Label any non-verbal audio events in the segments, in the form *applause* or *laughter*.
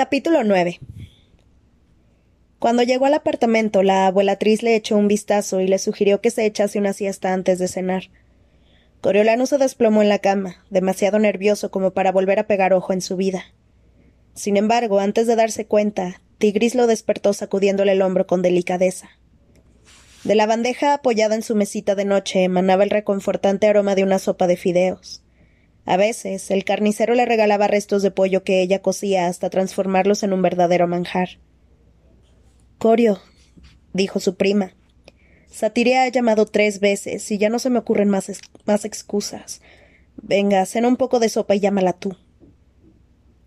Capítulo 9 Cuando llegó al apartamento, la abuelatriz le echó un vistazo y le sugirió que se echase una siesta antes de cenar. Coriolano se desplomó en la cama, demasiado nervioso como para volver a pegar ojo en su vida. Sin embargo, antes de darse cuenta, Tigris lo despertó sacudiéndole el hombro con delicadeza. De la bandeja apoyada en su mesita de noche emanaba el reconfortante aroma de una sopa de fideos. A veces el carnicero le regalaba restos de pollo que ella cocía hasta transformarlos en un verdadero manjar. Corio, dijo su prima. Satiria ha llamado tres veces y ya no se me ocurren más, más excusas. Venga, cena un poco de sopa y llámala tú.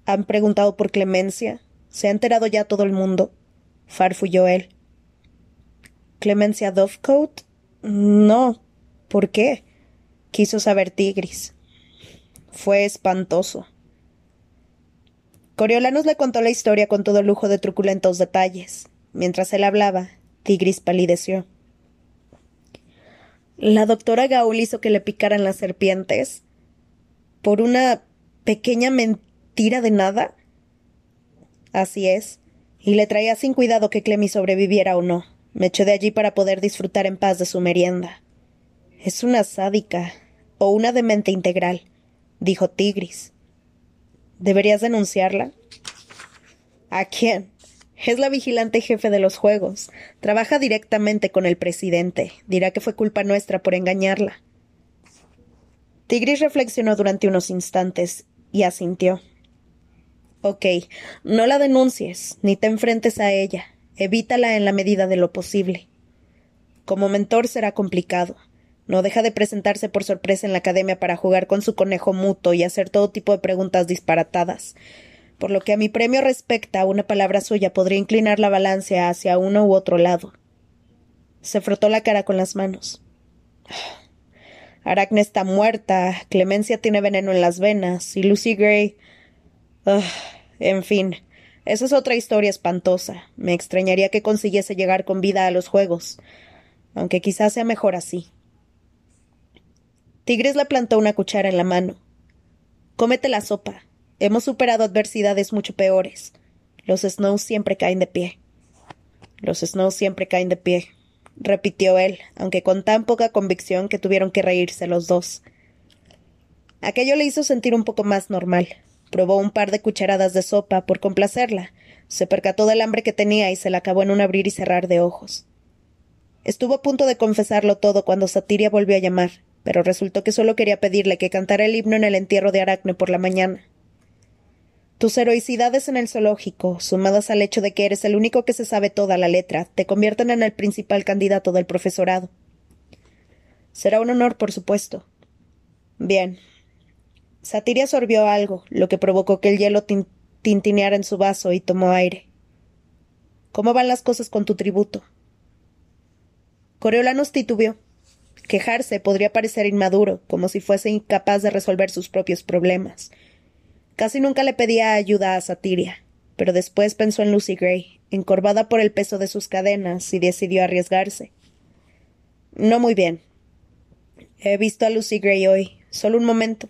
¿Han preguntado por Clemencia? ¿Se ha enterado ya todo el mundo? farfulló él. ¿Clemencia Dovecote? No. ¿Por qué? quiso saber Tigris. Fue espantoso. Coriolanos le contó la historia con todo lujo de truculentos detalles. Mientras él hablaba, Tigris palideció. La doctora Gaul hizo que le picaran las serpientes. ¿Por una pequeña mentira de nada? Así es. Y le traía sin cuidado que Clemmy sobreviviera o no. Me echó de allí para poder disfrutar en paz de su merienda. Es una sádica. o una demente integral dijo Tigris. ¿Deberías denunciarla? ¿A quién? Es la vigilante jefe de los juegos. Trabaja directamente con el presidente. Dirá que fue culpa nuestra por engañarla. Tigris reflexionó durante unos instantes y asintió. Ok, no la denuncies, ni te enfrentes a ella. Evítala en la medida de lo posible. Como mentor será complicado. No deja de presentarse por sorpresa en la academia para jugar con su conejo muto y hacer todo tipo de preguntas disparatadas. Por lo que a mi premio respecta, una palabra suya podría inclinar la balanza hacia uno u otro lado. Se frotó la cara con las manos. Aracne está muerta, Clemencia tiene veneno en las venas, y Lucy Gray. en fin, esa es otra historia espantosa. Me extrañaría que consiguiese llegar con vida a los juegos, aunque quizás sea mejor así. Tigres le plantó una cuchara en la mano. Cómete la sopa. Hemos superado adversidades mucho peores. Los Snows siempre caen de pie. Los Snows siempre caen de pie, repitió él, aunque con tan poca convicción que tuvieron que reírse los dos. Aquello le hizo sentir un poco más normal. Probó un par de cucharadas de sopa por complacerla. Se percató del hambre que tenía y se la acabó en un abrir y cerrar de ojos. Estuvo a punto de confesarlo todo cuando Satiria volvió a llamar pero resultó que solo quería pedirle que cantara el himno en el entierro de Aracne por la mañana. Tus heroicidades en el zoológico, sumadas al hecho de que eres el único que se sabe toda la letra, te convierten en el principal candidato del profesorado. Será un honor, por supuesto. Bien. Satiria sorbió algo, lo que provocó que el hielo tintineara en su vaso y tomó aire. ¿Cómo van las cosas con tu tributo? Coriolanos titubeó. Quejarse podría parecer inmaduro, como si fuese incapaz de resolver sus propios problemas. Casi nunca le pedía ayuda a Satiria, pero después pensó en Lucy Gray, encorvada por el peso de sus cadenas, y decidió arriesgarse. No muy bien. He visto a Lucy Gray hoy, solo un momento.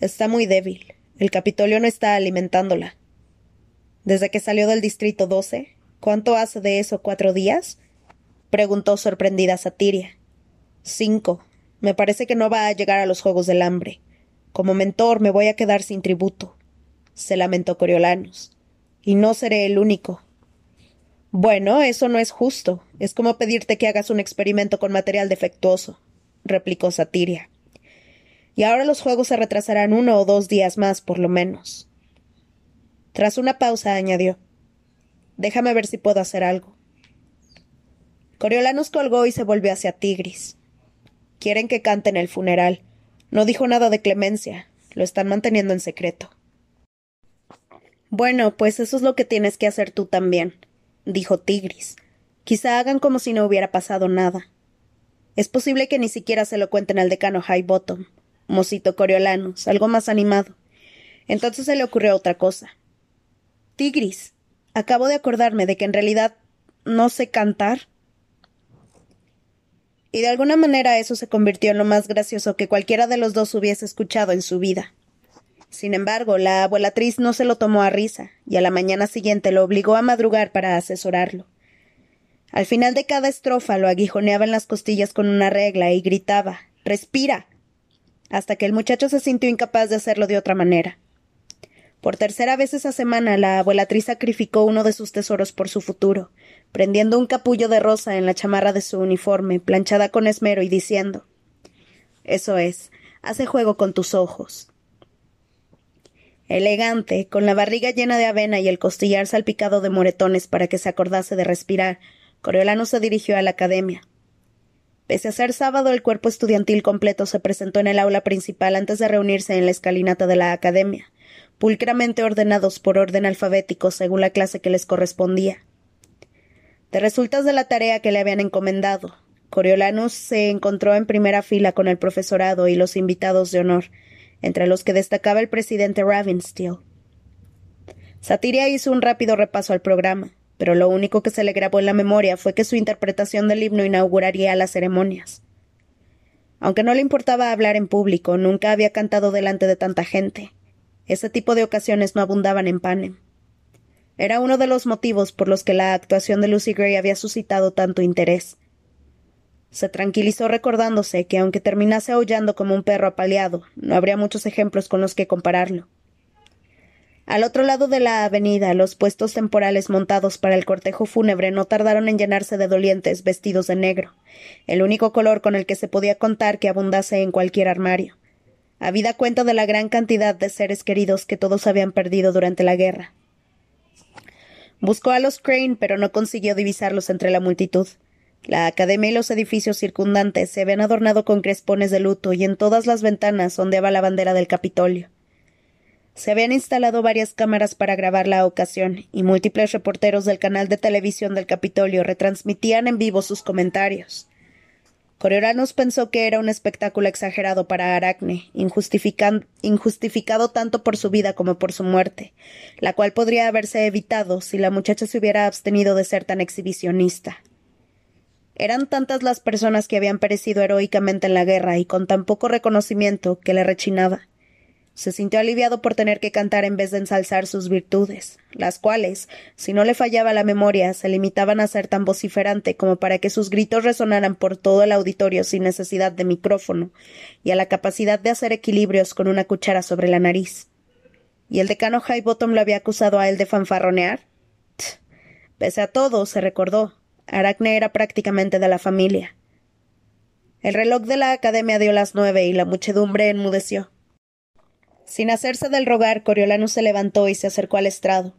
Está muy débil. El Capitolio no está alimentándola. ¿Desde que salió del Distrito 12? ¿Cuánto hace de eso? ¿Cuatro días? preguntó sorprendida Satiria. Cinco. Me parece que no va a llegar a los Juegos del Hambre. Como mentor me voy a quedar sin tributo. Se lamentó Coriolanus. Y no seré el único. Bueno, eso no es justo. Es como pedirte que hagas un experimento con material defectuoso, replicó Satiria. Y ahora los juegos se retrasarán uno o dos días más, por lo menos. Tras una pausa, añadió Déjame ver si puedo hacer algo. Coriolanus colgó y se volvió hacia Tigris. Quieren que cante en el funeral. No dijo nada de clemencia. Lo están manteniendo en secreto. Bueno, pues eso es lo que tienes que hacer tú también, dijo Tigris. Quizá hagan como si no hubiera pasado nada. Es posible que ni siquiera se lo cuenten al decano Highbottom, mosito Coriolanus, algo más animado. Entonces se le ocurrió otra cosa. Tigris, acabo de acordarme de que en realidad no sé cantar y de alguna manera eso se convirtió en lo más gracioso que cualquiera de los dos hubiese escuchado en su vida. Sin embargo, la abuelatriz no se lo tomó a risa, y a la mañana siguiente lo obligó a madrugar para asesorarlo. Al final de cada estrofa lo aguijoneaba en las costillas con una regla y gritaba Respira. hasta que el muchacho se sintió incapaz de hacerlo de otra manera. Por tercera vez esa semana la abuelatriz sacrificó uno de sus tesoros por su futuro, prendiendo un capullo de rosa en la chamarra de su uniforme, planchada con esmero y diciendo Eso es, hace juego con tus ojos. Elegante, con la barriga llena de avena y el costillar salpicado de moretones para que se acordase de respirar, Coriolano se dirigió a la academia. Pese a ser sábado, el cuerpo estudiantil completo se presentó en el aula principal antes de reunirse en la escalinata de la academia, pulcramente ordenados por orden alfabético según la clase que les correspondía. De resultas de la tarea que le habían encomendado, Coriolanus se encontró en primera fila con el profesorado y los invitados de honor, entre los que destacaba el presidente Ravensteel. Satiria hizo un rápido repaso al programa, pero lo único que se le grabó en la memoria fue que su interpretación del himno inauguraría las ceremonias. Aunque no le importaba hablar en público, nunca había cantado delante de tanta gente. Ese tipo de ocasiones no abundaban en Panem. Era uno de los motivos por los que la actuación de Lucy Gray había suscitado tanto interés. Se tranquilizó recordándose que aunque terminase aullando como un perro apaleado, no habría muchos ejemplos con los que compararlo. Al otro lado de la avenida, los puestos temporales montados para el cortejo fúnebre no tardaron en llenarse de dolientes vestidos de negro, el único color con el que se podía contar que abundase en cualquier armario, habida cuenta de la gran cantidad de seres queridos que todos habían perdido durante la guerra. Buscó a los Crane, pero no consiguió divisarlos entre la multitud. La academia y los edificios circundantes se habían adornado con crespones de luto y en todas las ventanas ondeaba la bandera del Capitolio. Se habían instalado varias cámaras para grabar la ocasión, y múltiples reporteros del canal de televisión del Capitolio retransmitían en vivo sus comentarios. Coriolanus pensó que era un espectáculo exagerado para Aracne, injustificado tanto por su vida como por su muerte, la cual podría haberse evitado si la muchacha se hubiera abstenido de ser tan exhibicionista. Eran tantas las personas que habían perecido heroicamente en la guerra y con tan poco reconocimiento que le rechinaba. Se sintió aliviado por tener que cantar en vez de ensalzar sus virtudes, las cuales, si no le fallaba la memoria, se limitaban a ser tan vociferante como para que sus gritos resonaran por todo el auditorio sin necesidad de micrófono, y a la capacidad de hacer equilibrios con una cuchara sobre la nariz. ¿Y el decano Highbottom lo había acusado a él de fanfarronear? Pese a todo, se recordó, Aracne era prácticamente de la familia. El reloj de la academia dio las nueve y la muchedumbre enmudeció. Sin hacerse del rogar, Coriolanus se levantó y se acercó al estrado.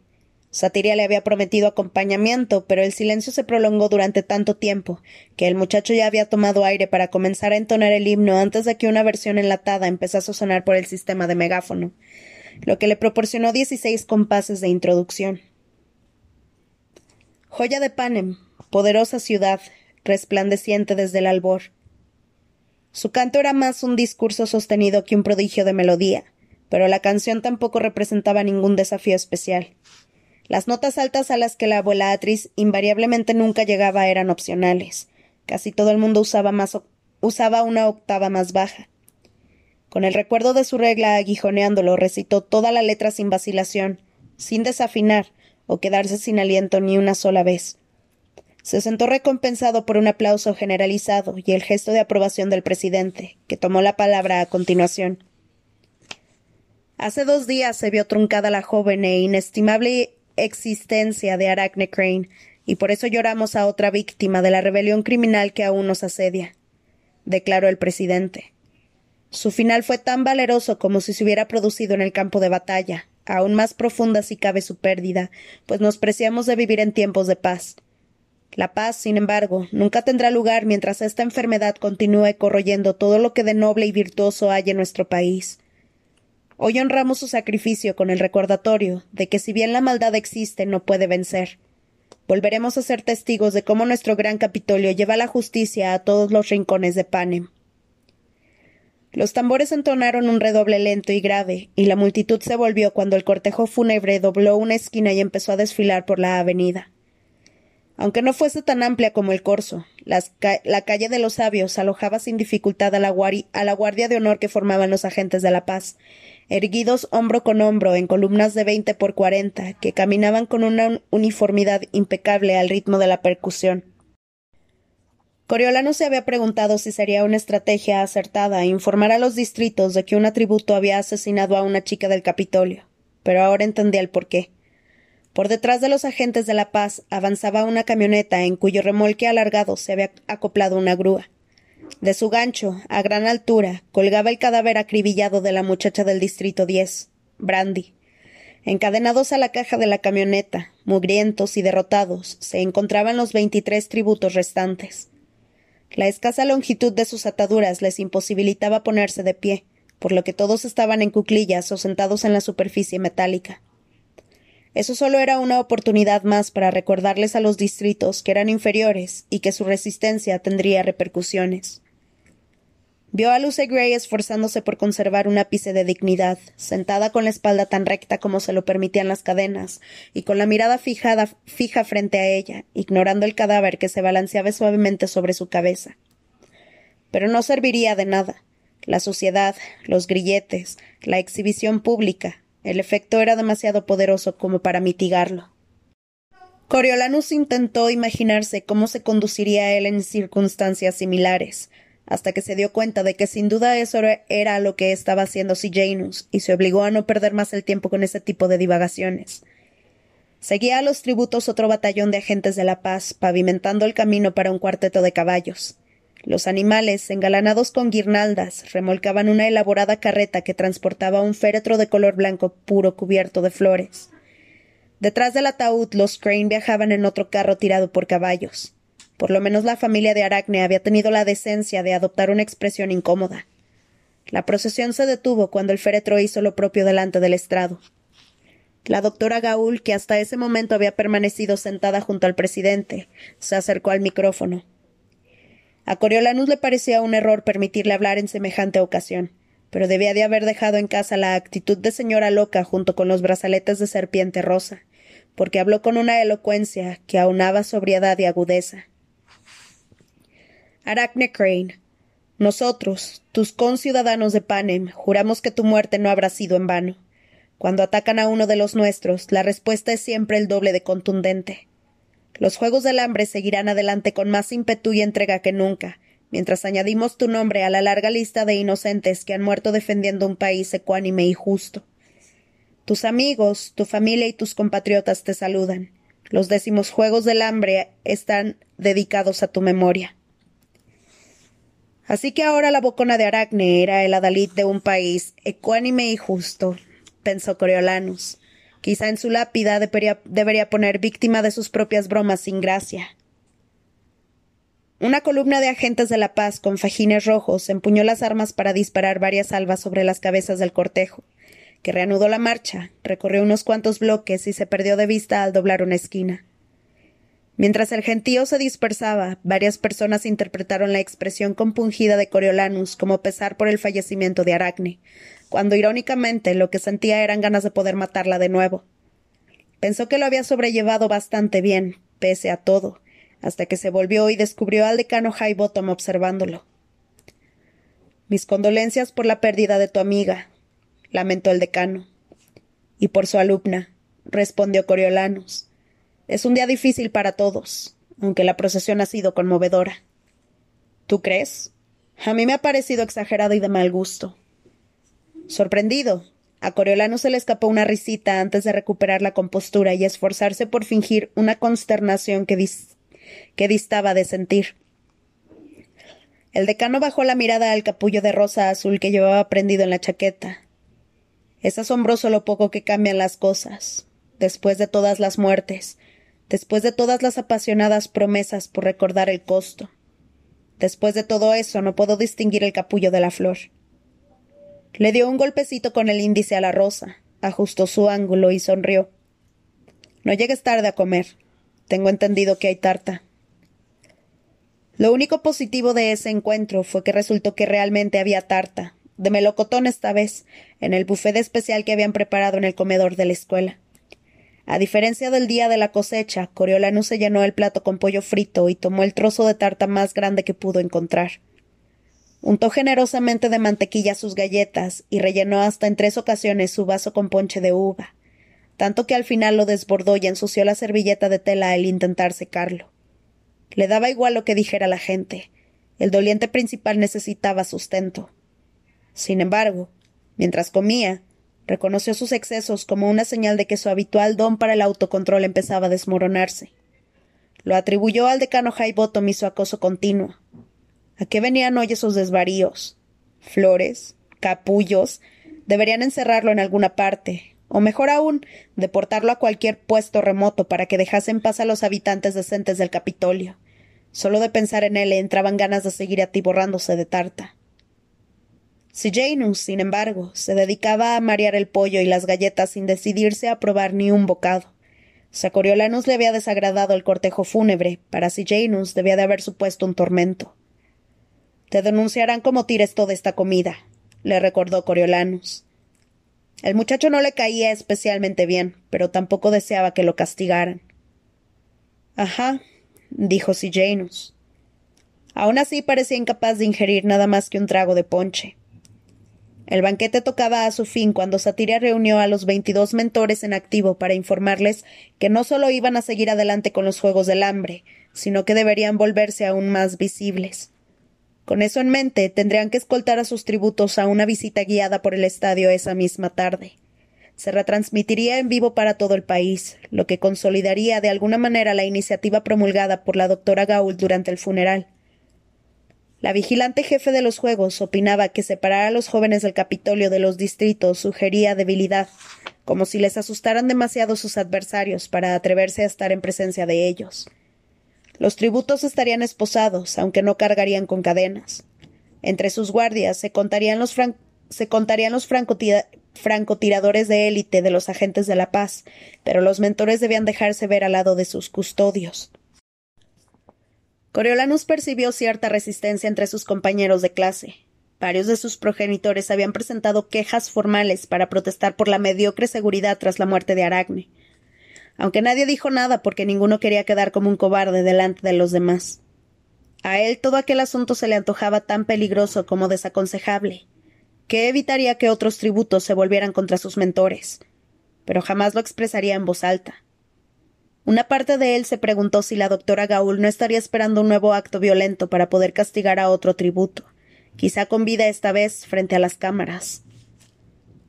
Satiria le había prometido acompañamiento, pero el silencio se prolongó durante tanto tiempo que el muchacho ya había tomado aire para comenzar a entonar el himno antes de que una versión enlatada empezase a sonar por el sistema de megáfono, lo que le proporcionó dieciséis compases de introducción. Joya de Panem, poderosa ciudad, resplandeciente desde el albor. Su canto era más un discurso sostenido que un prodigio de melodía, pero la canción tampoco representaba ningún desafío especial. Las notas altas a las que la abuela Atriz invariablemente nunca llegaba eran opcionales. Casi todo el mundo usaba, más, usaba una octava más baja. Con el recuerdo de su regla aguijoneándolo, recitó toda la letra sin vacilación, sin desafinar o quedarse sin aliento ni una sola vez. Se sentó recompensado por un aplauso generalizado y el gesto de aprobación del presidente, que tomó la palabra a continuación. Hace dos días se vio truncada la joven e inestimable existencia de Arachne Crane, y por eso lloramos a otra víctima de la rebelión criminal que aún nos asedia, declaró el presidente. Su final fue tan valeroso como si se hubiera producido en el campo de batalla, aún más profunda si cabe su pérdida, pues nos preciamos de vivir en tiempos de paz. La paz, sin embargo, nunca tendrá lugar mientras esta enfermedad continúe corroyendo todo lo que de noble y virtuoso hay en nuestro país. Hoy honramos su sacrificio con el recordatorio de que si bien la maldad existe, no puede vencer. Volveremos a ser testigos de cómo nuestro gran Capitolio lleva la justicia a todos los rincones de Panem. Los tambores entonaron un redoble lento y grave, y la multitud se volvió cuando el cortejo fúnebre dobló una esquina y empezó a desfilar por la avenida. Aunque no fuese tan amplia como el corso, la calle de los sabios alojaba sin dificultad a la, a la guardia de honor que formaban los agentes de la paz, erguidos hombro con hombro en columnas de veinte por cuarenta, que caminaban con una uniformidad impecable al ritmo de la percusión. Coriolano se había preguntado si sería una estrategia acertada informar a los distritos de que un atributo había asesinado a una chica del Capitolio, pero ahora entendía el porqué. Por detrás de los agentes de la paz avanzaba una camioneta en cuyo remolque alargado se había acoplado una grúa. De su gancho, a gran altura, colgaba el cadáver acribillado de la muchacha del Distrito 10, Brandy. Encadenados a la caja de la camioneta, mugrientos y derrotados, se encontraban los veintitrés tributos restantes. La escasa longitud de sus ataduras les imposibilitaba ponerse de pie, por lo que todos estaban en cuclillas o sentados en la superficie metálica. Eso solo era una oportunidad más para recordarles a los distritos que eran inferiores y que su resistencia tendría repercusiones. Vio a Lucy Gray esforzándose por conservar un ápice de dignidad, sentada con la espalda tan recta como se lo permitían las cadenas, y con la mirada fijada, fija frente a ella, ignorando el cadáver que se balanceaba suavemente sobre su cabeza. Pero no serviría de nada. La suciedad, los grilletes, la exhibición pública, el efecto era demasiado poderoso como para mitigarlo. Coriolanus intentó imaginarse cómo se conduciría él en circunstancias similares, hasta que se dio cuenta de que sin duda eso era lo que estaba haciendo Janus, y se obligó a no perder más el tiempo con ese tipo de divagaciones. Seguía a los tributos otro batallón de agentes de la paz, pavimentando el camino para un cuarteto de caballos. Los animales, engalanados con guirnaldas, remolcaban una elaborada carreta que transportaba un féretro de color blanco puro cubierto de flores. Detrás del ataúd, los Crane viajaban en otro carro tirado por caballos. Por lo menos la familia de Aracne había tenido la decencia de adoptar una expresión incómoda. La procesión se detuvo cuando el féretro hizo lo propio delante del estrado. La doctora Gaul, que hasta ese momento había permanecido sentada junto al presidente, se acercó al micrófono. A Coriolanus le parecía un error permitirle hablar en semejante ocasión, pero debía de haber dejado en casa la actitud de señora loca junto con los brazaletes de serpiente rosa, porque habló con una elocuencia que aunaba sobriedad y agudeza. Arachne Crane, nosotros, tus conciudadanos de Panem, juramos que tu muerte no habrá sido en vano. Cuando atacan a uno de los nuestros, la respuesta es siempre el doble de contundente. Los Juegos del Hambre seguirán adelante con más ímpetu y entrega que nunca, mientras añadimos tu nombre a la larga lista de inocentes que han muerto defendiendo un país ecuánime y justo. Tus amigos, tu familia y tus compatriotas te saludan. Los décimos Juegos del Hambre están dedicados a tu memoria. Así que ahora la bocona de Aracne era el adalid de un país ecuánime y justo, pensó Coriolanus. Quizá en su lápida debería, poner víctima de sus propias bromas sin gracia. Una columna de agentes de la paz con fajines rojos empuñó las armas para disparar varias salvas sobre las cabezas del cortejo, que reanudó la marcha, recorrió unos cuantos bloques y se perdió de vista al doblar una esquina. Mientras el gentío se dispersaba, varias personas interpretaron la expresión compungida de Coriolanus como pesar por el fallecimiento de Aracne, cuando irónicamente lo que sentía eran ganas de poder matarla de nuevo. Pensó que lo había sobrellevado bastante bien, pese a todo, hasta que se volvió y descubrió al decano Highbottom observándolo. Mis condolencias por la pérdida de tu amiga, lamentó el decano. Y por su alumna, respondió Coriolanus. Es un día difícil para todos, aunque la procesión ha sido conmovedora. ¿Tú crees? A mí me ha parecido exagerado y de mal gusto. Sorprendido. A Coriolano se le escapó una risita antes de recuperar la compostura y esforzarse por fingir una consternación que, que distaba de sentir. El decano bajó la mirada al capullo de rosa azul que llevaba prendido en la chaqueta. Es asombroso lo poco que cambian las cosas, después de todas las muertes, después de todas las apasionadas promesas por recordar el costo. Después de todo eso no puedo distinguir el capullo de la flor. Le dio un golpecito con el índice a la rosa, ajustó su ángulo y sonrió. No llegues tarde a comer. Tengo entendido que hay tarta. Lo único positivo de ese encuentro fue que resultó que realmente había tarta, de melocotón esta vez, en el buffet especial que habían preparado en el comedor de la escuela. A diferencia del día de la cosecha, Coriolanus se llenó el plato con pollo frito y tomó el trozo de tarta más grande que pudo encontrar. Untó generosamente de mantequilla sus galletas y rellenó hasta en tres ocasiones su vaso con ponche de uva, tanto que al final lo desbordó y ensució la servilleta de tela al intentar secarlo. Le daba igual lo que dijera la gente. El doliente principal necesitaba sustento. Sin embargo, mientras comía, Reconoció sus excesos como una señal de que su habitual don para el autocontrol empezaba a desmoronarse. Lo atribuyó al decano Highbottom y su acoso continuo. ¿A qué venían hoy esos desvaríos? Flores, capullos, deberían encerrarlo en alguna parte, o mejor aún, deportarlo a cualquier puesto remoto para que dejase en paz a los habitantes decentes del Capitolio. Solo de pensar en él le entraban ganas de seguir atiborrándose de tarta. Si Janus, sin embargo, se dedicaba a marear el pollo y las galletas sin decidirse a probar ni un bocado. Si a Coriolanus le había desagradado el cortejo fúnebre, para Janus debía de haber supuesto un tormento. Te denunciarán como tires toda esta comida, le recordó Coriolanus. El muchacho no le caía especialmente bien, pero tampoco deseaba que lo castigaran. Ajá, dijo Janus. Aún así parecía incapaz de ingerir nada más que un trago de ponche. El banquete tocaba a su fin cuando Satiria reunió a los veintidós mentores en activo para informarles que no solo iban a seguir adelante con los Juegos del Hambre, sino que deberían volverse aún más visibles. Con eso en mente, tendrían que escoltar a sus tributos a una visita guiada por el estadio esa misma tarde. Se retransmitiría en vivo para todo el país, lo que consolidaría de alguna manera la iniciativa promulgada por la doctora Gaul durante el funeral. La vigilante jefe de los Juegos opinaba que separar a los jóvenes del Capitolio de los distritos sugería debilidad, como si les asustaran demasiado sus adversarios para atreverse a estar en presencia de ellos. Los tributos estarían esposados, aunque no cargarían con cadenas. Entre sus guardias se contarían los, francotiradores de élite de los agentes de la paz, pero los mentores debían dejarse ver al lado de sus custodios. Coriolanus percibió cierta resistencia entre sus compañeros de clase. Varios de sus progenitores habían presentado quejas formales para protestar por la mediocre seguridad tras la muerte de Aracne, aunque nadie dijo nada porque ninguno quería quedar como un cobarde delante de los demás. A él todo aquel asunto se le antojaba tan peligroso como desaconsejable, que evitaría que otros tributos se volvieran contra sus mentores, pero jamás lo expresaría en voz alta. Una parte de él se preguntó si la doctora Gaul no estaría esperando un nuevo acto violento para poder castigar a otro tributo, quizá con vida esta vez frente a las cámaras.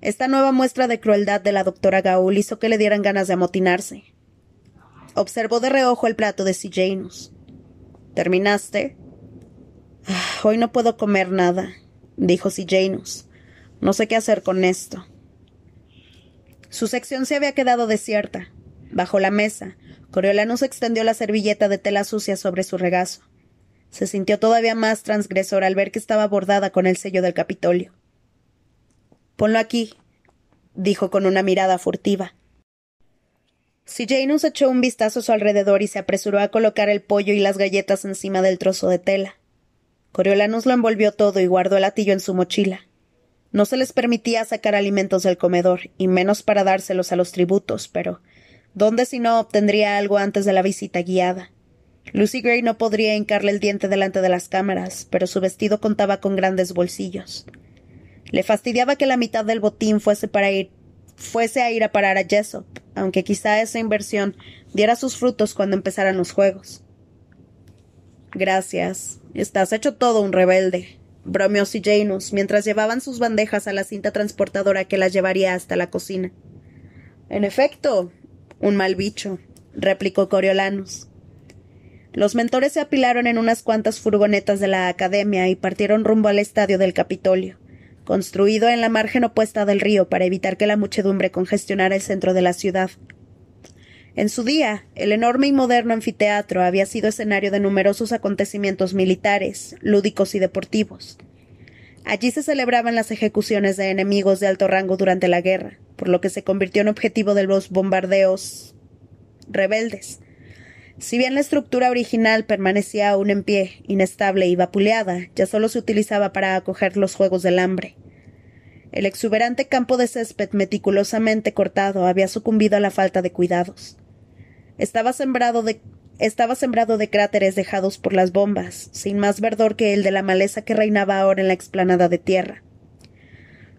Esta nueva muestra de crueldad de la doctora Gaul hizo que le dieran ganas de amotinarse. Observó de reojo el plato de Janus. ¿Terminaste? Ah, hoy no puedo comer nada, dijo Janus. No sé qué hacer con esto. Su sección se había quedado desierta. Bajo la mesa, Coriolanus extendió la servilleta de tela sucia sobre su regazo. Se sintió todavía más transgresor al ver que estaba bordada con el sello del Capitolio. Ponlo aquí, dijo con una mirada furtiva. Si Janus echó un vistazo a su alrededor y se apresuró a colocar el pollo y las galletas encima del trozo de tela. Coriolanus lo envolvió todo y guardó el latillo en su mochila. No se les permitía sacar alimentos del comedor, y menos para dárselos a los tributos, pero ¿Dónde si no obtendría algo antes de la visita guiada? Lucy Gray no podría hincarle el diente delante de las cámaras, pero su vestido contaba con grandes bolsillos. Le fastidiaba que la mitad del botín fuese para ir fuese a ir a parar a Jessop, aunque quizá esa inversión diera sus frutos cuando empezaran los juegos. Gracias. Estás hecho todo un rebelde, bromeó Janus mientras llevaban sus bandejas a la cinta transportadora que las llevaría hasta la cocina. En efecto, un mal bicho, replicó Coriolanus. Los mentores se apilaron en unas cuantas furgonetas de la academia y partieron rumbo al estadio del Capitolio, construido en la margen opuesta del río para evitar que la muchedumbre congestionara el centro de la ciudad. En su día, el enorme y moderno anfiteatro había sido escenario de numerosos acontecimientos militares, lúdicos y deportivos. Allí se celebraban las ejecuciones de enemigos de alto rango durante la guerra, por lo que se convirtió en objetivo de los bombardeos rebeldes. Si bien la estructura original permanecía aún en pie, inestable y vapuleada, ya solo se utilizaba para acoger los Juegos del Hambre. El exuberante campo de césped meticulosamente cortado había sucumbido a la falta de cuidados. Estaba sembrado de, estaba sembrado de cráteres dejados por las bombas, sin más verdor que el de la maleza que reinaba ahora en la explanada de tierra.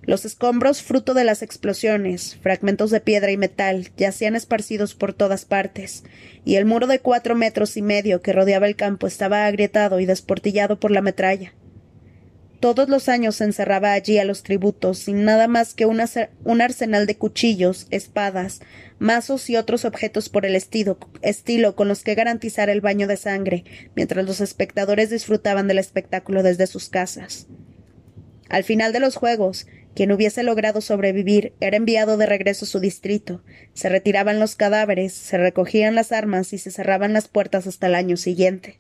Los escombros, fruto de las explosiones, fragmentos de piedra y metal, yacían esparcidos por todas partes, y el muro de cuatro metros y medio que rodeaba el campo estaba agrietado y desportillado por la metralla. Todos los años se encerraba allí a los tributos sin nada más que un, arsenal de cuchillos, espadas, mazos y otros objetos por el estilo, con los que garantizar el baño de sangre, mientras los espectadores disfrutaban del espectáculo desde sus casas. Al final de los juegos, quien hubiese logrado sobrevivir era enviado de regreso a su distrito. Se retiraban los cadáveres, se recogían las armas y se cerraban las puertas hasta el año siguiente.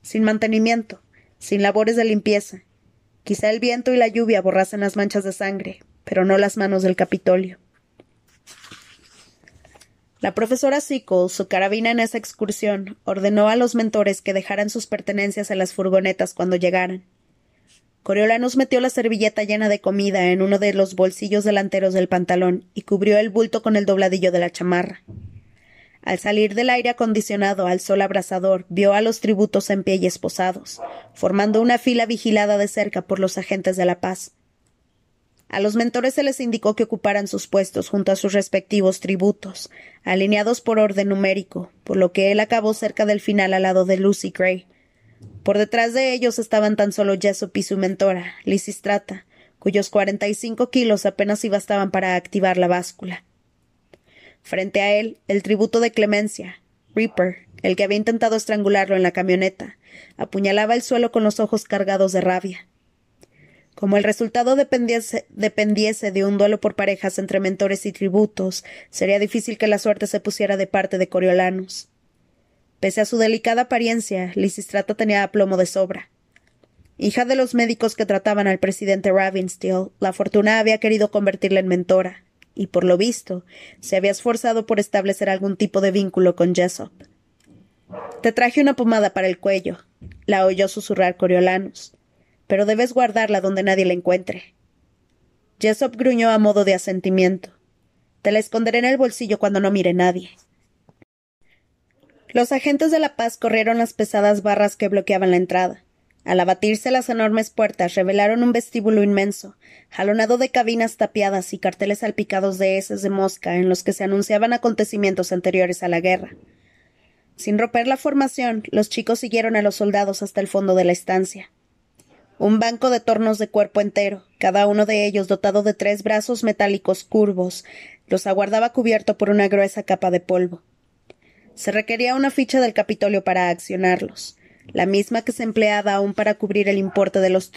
Sin mantenimiento, sin labores de limpieza. Quizá el viento y la lluvia borrasen las manchas de sangre, pero no las manos del Capitolio. La profesora Sickle, su carabina en esa excursión, ordenó a los mentores que dejaran sus pertenencias en las furgonetas cuando llegaran. Coriolanus metió la servilleta llena de comida en uno de los bolsillos delanteros del pantalón y cubrió el bulto con el dobladillo de la chamarra. Al salir del aire acondicionado al sol abrasador, vio a los tributos en pie y esposados, formando una fila vigilada de cerca por los agentes de la paz. A los mentores se les indicó que ocuparan sus puestos junto a sus respectivos tributos, alineados por orden numérico, por lo que él acabó cerca del final al lado de Lucy Gray, por detrás de ellos estaban tan solo Jessop y su mentora, Lisistrata, cuyos cuarenta y cinco kilos apenas si bastaban para activar la báscula. Frente a él, el tributo de clemencia, Reaper, el que había intentado estrangularlo en la camioneta, apuñalaba el suelo con los ojos cargados de rabia. Como el resultado dependiese, dependiese, de un duelo por parejas entre mentores y tributos, sería difícil que la suerte se pusiera de parte de Coriolanus. Pese a su delicada apariencia, Lisistrata tenía aplomo de sobra. Hija de los médicos que trataban al presidente Ravensteel, la fortuna había querido convertirla en mentora, y por lo visto, se había esforzado por establecer algún tipo de vínculo con Jessop. Te traje una pomada para el cuello, la oyó susurrar Coriolanus, pero debes guardarla donde nadie la encuentre. Jessop gruñó a modo de asentimiento. Te la esconderé en el bolsillo cuando no mire nadie. Los agentes de la paz corrieron las pesadas barras que bloqueaban la entrada. Al abatirse las enormes puertas revelaron un vestíbulo inmenso, jalonado de cabinas tapiadas y carteles salpicados de heces de mosca en los que se anunciaban acontecimientos anteriores a la guerra. Sin romper la formación, los chicos siguieron a los soldados hasta el fondo de la estancia. Un banco de tornos de cuerpo entero, cada uno de ellos dotado de tres brazos metálicos curvos, los aguardaba cubierto por una gruesa capa de polvo. Se requería una ficha del Capitolio para accionarlos, la misma que se empleaba aún para cubrir el importe de los,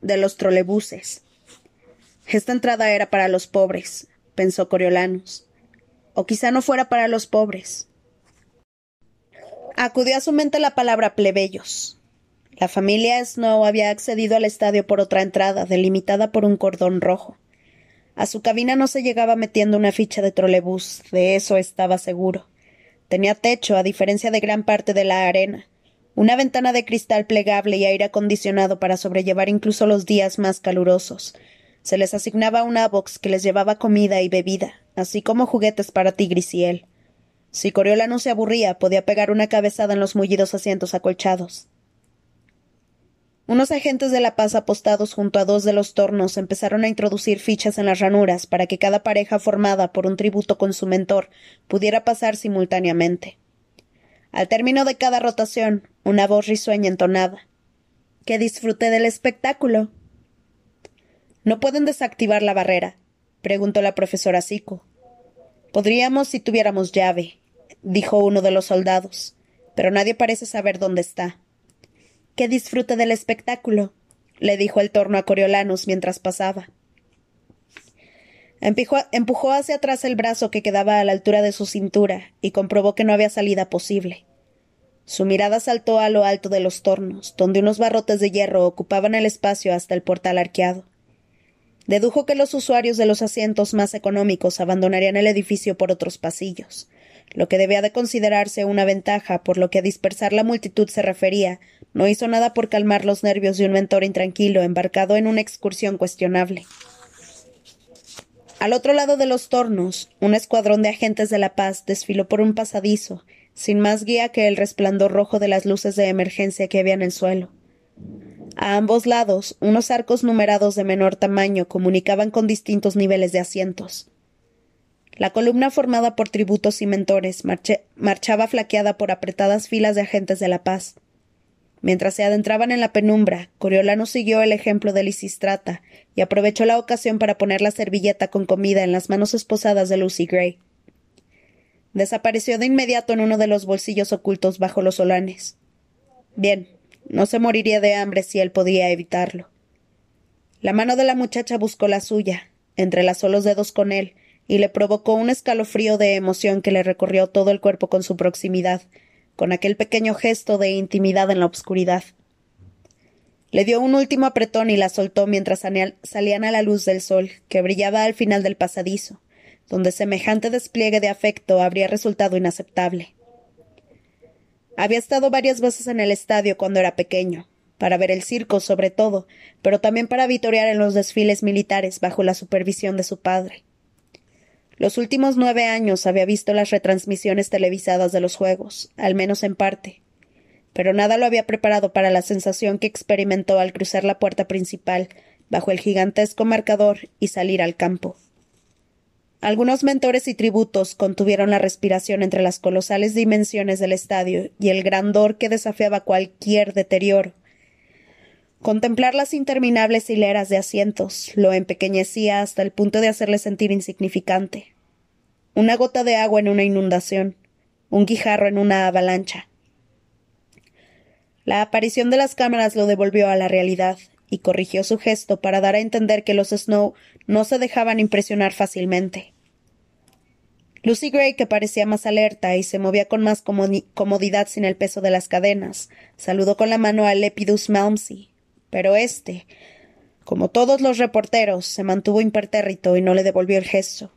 de los trolebuses. Esta entrada era para los pobres, pensó Coriolanus. O quizá no fuera para los pobres. Acudió a su mente la palabra plebeyos. La familia Snow había accedido al estadio por otra entrada, delimitada por un cordón rojo. A su cabina no se llegaba metiendo una ficha de trolebús, de eso estaba seguro. Tenía techo, a diferencia de gran parte de la arena, una ventana de cristal plegable y aire acondicionado para sobrellevar incluso los días más calurosos. Se les asignaba una box que les llevaba comida y bebida, así como juguetes para Tigris y él. Si Coriola no se aburría, podía pegar una cabezada en los mullidos asientos acolchados. Unos agentes de la paz apostados junto a dos de los tornos empezaron a introducir fichas en las ranuras para que cada pareja formada por un tributo con su mentor pudiera pasar simultáneamente. Al término de cada rotación, una voz risueña entonada. Que disfrute del espectáculo. ¿No pueden desactivar la barrera? preguntó la profesora Sico. Podríamos si tuviéramos llave, dijo uno de los soldados, pero nadie parece saber dónde está. Que disfrute del espectáculo, le dijo el torno a Coriolanus mientras pasaba. empujó hacia atrás el brazo que quedaba a la altura de su cintura y comprobó que no había salida posible. Su mirada saltó a lo alto de los tornos, donde unos barrotes de hierro ocupaban el espacio hasta el portal arqueado. Dedujo que los usuarios de los asientos más económicos abandonarían el edificio por otros pasillos, lo que debía de considerarse una ventaja por lo que a dispersar la multitud se refería, no hizo nada por calmar los nervios de un mentor intranquilo embarcado en una excursión cuestionable. Al otro lado de los tornos, un escuadrón de agentes de la paz desfiló por un pasadizo, sin más guía que el resplandor rojo de las luces de emergencia que había en el suelo. A ambos lados, unos arcos numerados de menor tamaño comunicaban con distintos niveles de asientos. La columna formada por tributos y mentores marchaba flaqueada por apretadas filas de agentes de la paz. Mientras se adentraban en la penumbra, Coriolano siguió el ejemplo de Lisistrata y aprovechó la ocasión para poner la servilleta con comida en las manos esposadas de Lucy Gray. Desapareció de inmediato en uno de los bolsillos ocultos bajo los solanes. Bien, no se moriría de hambre si él podía evitarlo. La mano de la muchacha buscó la suya, entrelazó los dedos con él, y le provocó un escalofrío de emoción que le recorrió todo el cuerpo con su proximidad, con aquel pequeño gesto de intimidad en la obscuridad. Le dio un último apretón y la soltó mientras salían a la luz del sol, que brillaba al final del pasadizo, donde semejante despliegue de afecto habría resultado inaceptable. Había estado varias veces en el estadio cuando era pequeño, para ver el circo sobre todo, pero también para vitorear en los desfiles militares bajo la supervisión de su padre. Los últimos nueve años había visto las retransmisiones televisadas de los Juegos, al menos en parte, pero nada lo había preparado para la sensación que experimentó al cruzar la puerta principal, bajo el gigantesco marcador, y salir al campo. Algunos mentores y tributos contuvieron la respiración entre las colosales dimensiones del estadio y el grandor que desafiaba cualquier deterioro. Contemplar las interminables hileras de asientos lo empequeñecía hasta el punto de hacerle sentir insignificante una gota de agua en una inundación, un guijarro en una avalancha. La aparición de las cámaras lo devolvió a la realidad y corrigió su gesto para dar a entender que los Snow no se dejaban impresionar fácilmente. Lucy Gray, que parecía más alerta y se movía con más comodidad sin el peso de las cadenas, saludó con la mano a Lepidus Malmsey, pero éste, como todos los reporteros, se mantuvo impertérrito y no le devolvió el gesto.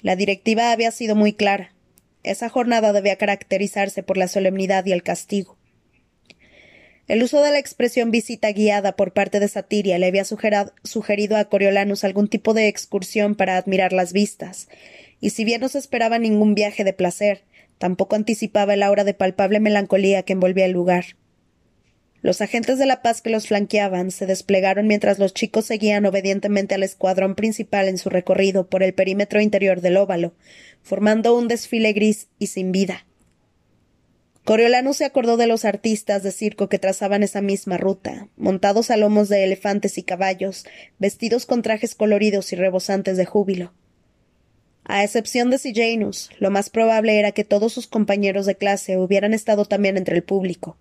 La directiva había sido muy clara. Esa jornada debía caracterizarse por la solemnidad y el castigo. El uso de la expresión visita guiada por parte de Satiria le había sugerido a Coriolanus algún tipo de excursión para admirar las vistas, y si bien no se esperaba ningún viaje de placer, tampoco anticipaba el aura de palpable melancolía que envolvía el lugar. Los agentes de la paz que los flanqueaban se desplegaron mientras los chicos seguían obedientemente al escuadrón principal en su recorrido por el perímetro interior del óvalo, formando un desfile gris y sin vida. Coriolano se acordó de los artistas de circo que trazaban esa misma ruta, montados a lomos de elefantes y caballos, vestidos con trajes coloridos y rebosantes de júbilo. A excepción de Sijanus, lo más probable era que todos sus compañeros de clase hubieran estado también entre el público.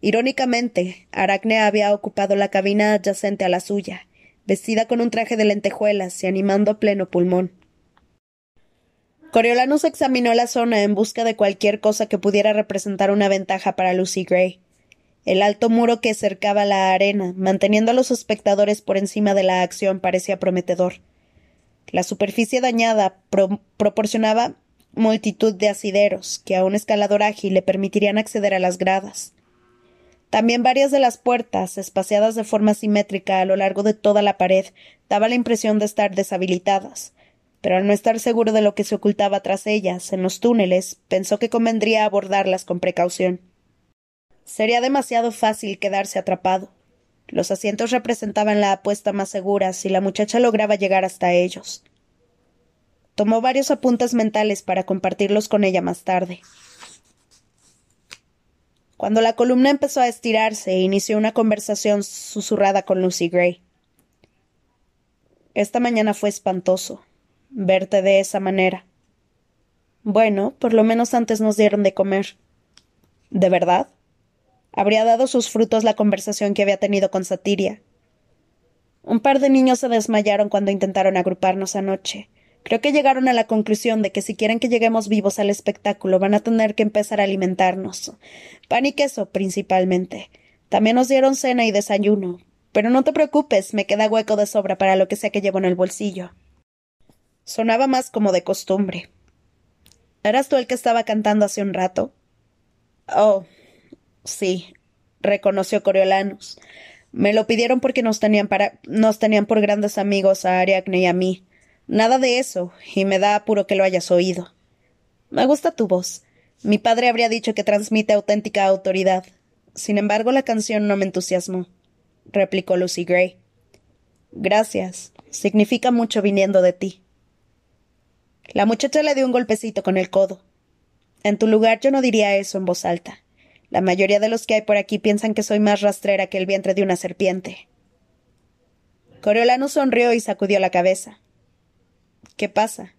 Irónicamente, Aracne había ocupado la cabina adyacente a la suya, vestida con un traje de lentejuelas y animando a pleno pulmón. Coriolanus examinó la zona en busca de cualquier cosa que pudiera representar una ventaja para Lucy Gray. El alto muro que cercaba la arena, manteniendo a los espectadores por encima de la acción, parecía prometedor. La superficie dañada proporcionaba multitud de asideros que a un escalador ágil le permitirían acceder a las gradas. También varias de las puertas, espaciadas de forma simétrica a lo largo de toda la pared, daba la impresión de estar deshabilitadas. Pero al no estar seguro de lo que se ocultaba tras ellas, en los túneles, pensó que convendría abordarlas con precaución. Sería demasiado fácil quedarse atrapado. Los asientos representaban la apuesta más segura si la muchacha lograba llegar hasta ellos. Tomó varios apuntes mentales para compartirlos con ella más tarde. Cuando la columna empezó a estirarse, inició una conversación susurrada con Lucy Gray. Esta mañana fue espantoso verte de esa manera. Bueno, por lo menos antes nos dieron de comer. ¿De verdad? Habría dado sus frutos la conversación que había tenido con Satiria. Un par de niños se desmayaron cuando intentaron agruparnos anoche. Creo que llegaron a la conclusión de que si quieren que lleguemos vivos al espectáculo van a tener que empezar a alimentarnos. Pan y queso, principalmente. También nos dieron cena y desayuno. Pero no te preocupes, me queda hueco de sobra para lo que sea que llevo en el bolsillo. Sonaba más como de costumbre. ¿Eras tú el que estaba cantando hace un rato? Oh, sí, reconoció Coriolanus. Me lo pidieron porque nos tenían, para, nos tenían por grandes amigos a Ariadne y a mí. Nada de eso, y me da apuro que lo hayas oído. Me gusta tu voz. Mi padre habría dicho que transmite auténtica autoridad. Sin embargo, la canción no me entusiasmó, replicó Lucy Gray. Gracias. Significa mucho viniendo de ti. La muchacha le dio un golpecito con el codo. En tu lugar yo no diría eso en voz alta. La mayoría de los que hay por aquí piensan que soy más rastrera que el vientre de una serpiente. Coriolano sonrió y sacudió la cabeza. ¿Qué pasa?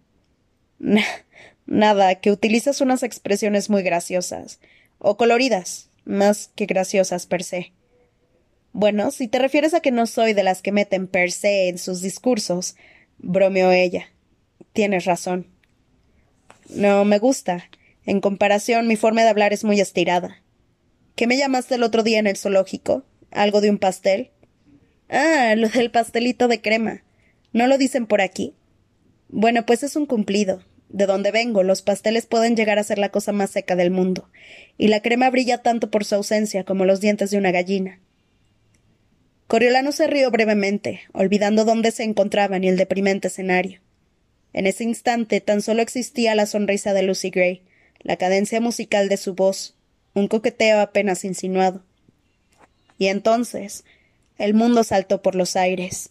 *laughs* nada, que utilizas unas expresiones muy graciosas, o coloridas, más que graciosas per se. Bueno, si te refieres a que no soy de las que meten per se en sus discursos, bromeó ella. Tienes razón. No me gusta. En comparación, mi forma de hablar es muy estirada. ¿Qué me llamaste el otro día en el zoológico? ¿Algo de un pastel? Ah, lo del pastelito de crema. ¿No lo dicen por aquí? Bueno, pues es un cumplido. De donde vengo, los pasteles pueden llegar a ser la cosa más seca del mundo, y la crema brilla tanto por su ausencia como los dientes de una gallina. Coriolano se rió brevemente, olvidando dónde se encontraban y el deprimente escenario. En ese instante tan solo existía la sonrisa de Lucy Gray, la cadencia musical de su voz, un coqueteo apenas insinuado. Y entonces el mundo saltó por los aires.